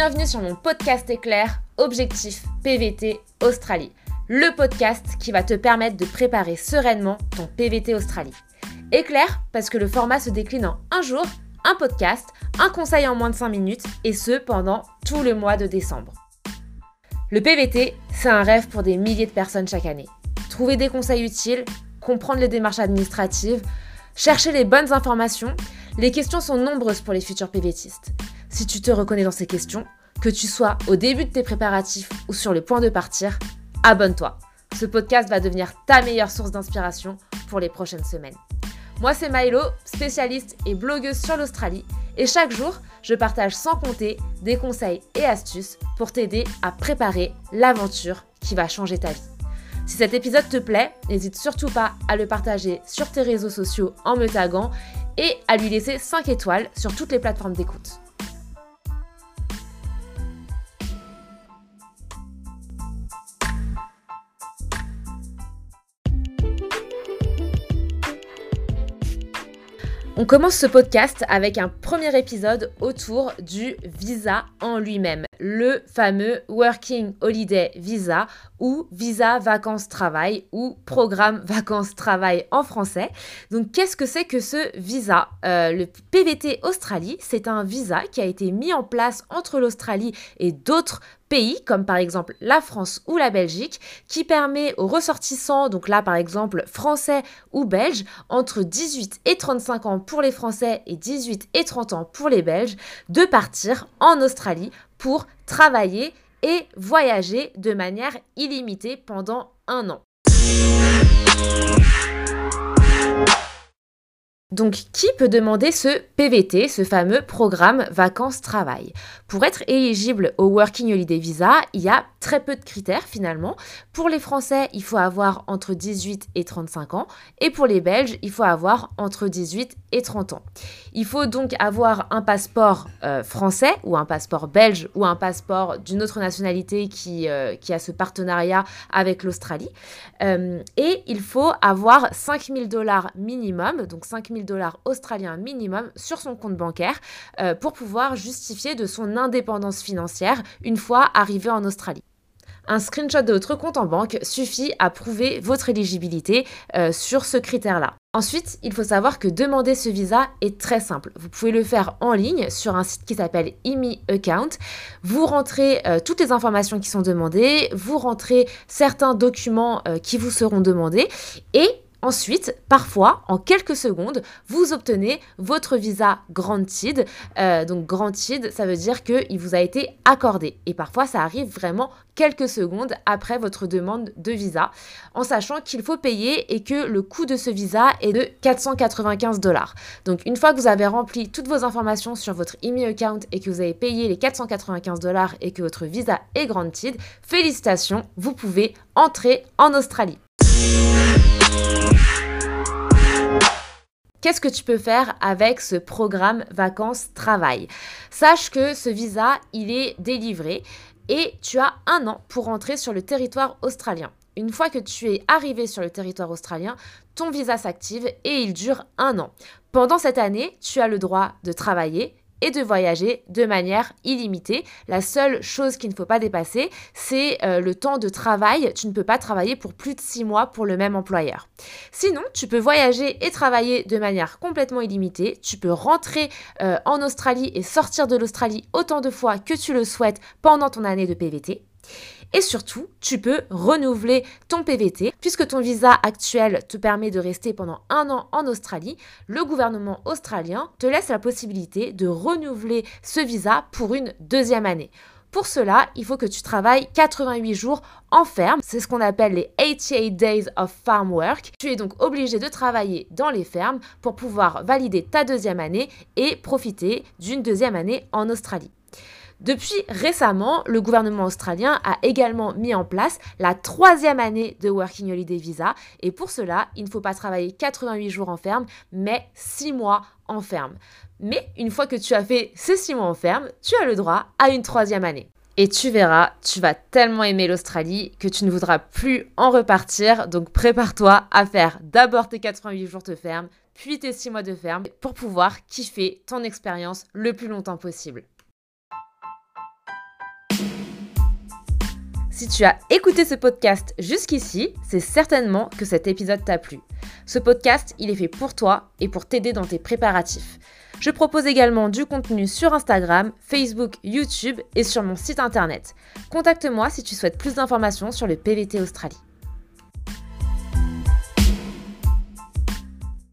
Bienvenue sur mon podcast éclair Objectif PVT Australie, le podcast qui va te permettre de préparer sereinement ton PVT Australie. Éclair parce que le format se décline en un jour, un podcast, un conseil en moins de 5 minutes et ce pendant tout le mois de décembre. Le PVT, c'est un rêve pour des milliers de personnes chaque année. Trouver des conseils utiles, comprendre les démarches administratives, chercher les bonnes informations, les questions sont nombreuses pour les futurs PVTistes. Si tu te reconnais dans ces questions, que tu sois au début de tes préparatifs ou sur le point de partir, abonne-toi. Ce podcast va devenir ta meilleure source d'inspiration pour les prochaines semaines. Moi, c'est Milo, spécialiste et blogueuse sur l'Australie, et chaque jour, je partage sans compter des conseils et astuces pour t'aider à préparer l'aventure qui va changer ta vie. Si cet épisode te plaît, n'hésite surtout pas à le partager sur tes réseaux sociaux en me taguant et à lui laisser 5 étoiles sur toutes les plateformes d'écoute. On commence ce podcast avec un premier épisode autour du visa en lui-même, le fameux Working Holiday Visa ou Visa Vacances Travail ou Programme Vacances Travail en français. Donc qu'est-ce que c'est que ce visa? Euh, Le PVT Australie, c'est un visa qui a été mis en place entre l'Australie et d'autres pays, comme par exemple la France ou la Belgique, qui permet aux ressortissants, donc là par exemple français ou belges, entre 18 et 35 ans pour les Français et 18 et 30 ans pour les Belges, de partir en Australie pour travailler et voyager de manière illimitée pendant un an. Donc, qui peut demander ce PVT, ce fameux programme vacances-travail? Pour être éligible au Working Holiday Visa, il y a très peu de critères finalement. Pour les Français, il faut avoir entre 18 et 35 ans. Et pour les Belges, il faut avoir entre 18 et 30 ans. Il faut donc avoir un passeport euh, français ou un passeport belge ou un passeport d'une autre nationalité qui, euh, a ce partenariat avec l'Australie. Euh, et il faut avoir 5000 dollars minimum, donc 5000 dollars australiens minimum sur son compte bancaire pour pouvoir justifier de son indépendance financière une fois arrivé en Australie. Un screenshot de votre compte en banque suffit à prouver votre éligibilité euh, sur ce critère-là. Ensuite, il faut savoir que demander ce visa est très simple. Vous pouvez le faire en ligne sur un site qui s'appelle IMI Account. Vous rentrez euh, toutes les informations qui sont demandées, vous rentrez certains documents qui vous seront demandés et Ensuite, parfois, en quelques secondes, vous obtenez votre visa granted. Euh, donc granted, ça veut dire qu'il vous a été accordé. Et parfois, ça arrive vraiment quelques secondes après votre demande de visa, en sachant qu'il faut payer et que le coût de ce visa est de 495 dollars. Donc une fois que vous avez rempli toutes vos informations sur votre email account et que vous avez payé les 495 dollars et que votre visa est granted, félicitations, vous pouvez entrer en Australie. Qu'est-ce que tu peux faire avec ce programme vacances-travail? Sache que ce visa, il est délivré et tu as un an pour rentrer sur le territoire australien. Une fois que tu es arrivé sur le territoire australien, ton visa s'active et il dure un an. Pendant cette année, tu as le droit de travailler et de voyager de manière illimitée. La seule chose qu'il ne faut pas dépasser, c'est euh, le temps de travail. Tu ne peux pas travailler pour plus de six mois pour le même employeur. Sinon, tu peux voyager et travailler de manière complètement illimitée. Tu peux rentrer euh, en Australie et sortir de l'Australie autant de fois que tu le souhaites pendant ton année de PVT. Et surtout, tu peux renouveler ton PVT. Puisque ton visa actuel te permet de rester pendant un an en Australie, le gouvernement australien te laisse la possibilité de renouveler ce visa pour une deuxième année. Pour cela, il faut que tu travailles 88 jours en ferme. C'est ce qu'on appelle les 88 Days of Farm Work. Tu es donc obligé de travailler dans les fermes pour pouvoir valider ta deuxième année et profiter d'une deuxième année en Australie. Depuis récemment, le gouvernement australien a également mis en place la troisième année de Working Holiday Visa et pour cela, il ne faut pas travailler 88 jours en ferme, mais 6 mois en ferme. Mais une fois que tu as fait ces 6 mois en ferme, tu as le droit à une troisième année. Et tu verras, tu vas tellement aimer l'Australie que tu ne voudras plus en repartir. Donc prépare-toi à faire d'abord tes 88 jours de ferme, puis tes 6 mois de ferme pour pouvoir kiffer ton expérience le plus longtemps possible. Si tu as écouté ce podcast jusqu'ici, c'est certainement que cet épisode t'a plu. Ce podcast, il est fait pour toi et pour t'aider dans tes préparatifs. Je propose également du contenu sur Instagram, Facebook, YouTube et sur mon site internet. Contacte-moi si tu souhaites plus d'informations sur le PVT Australie.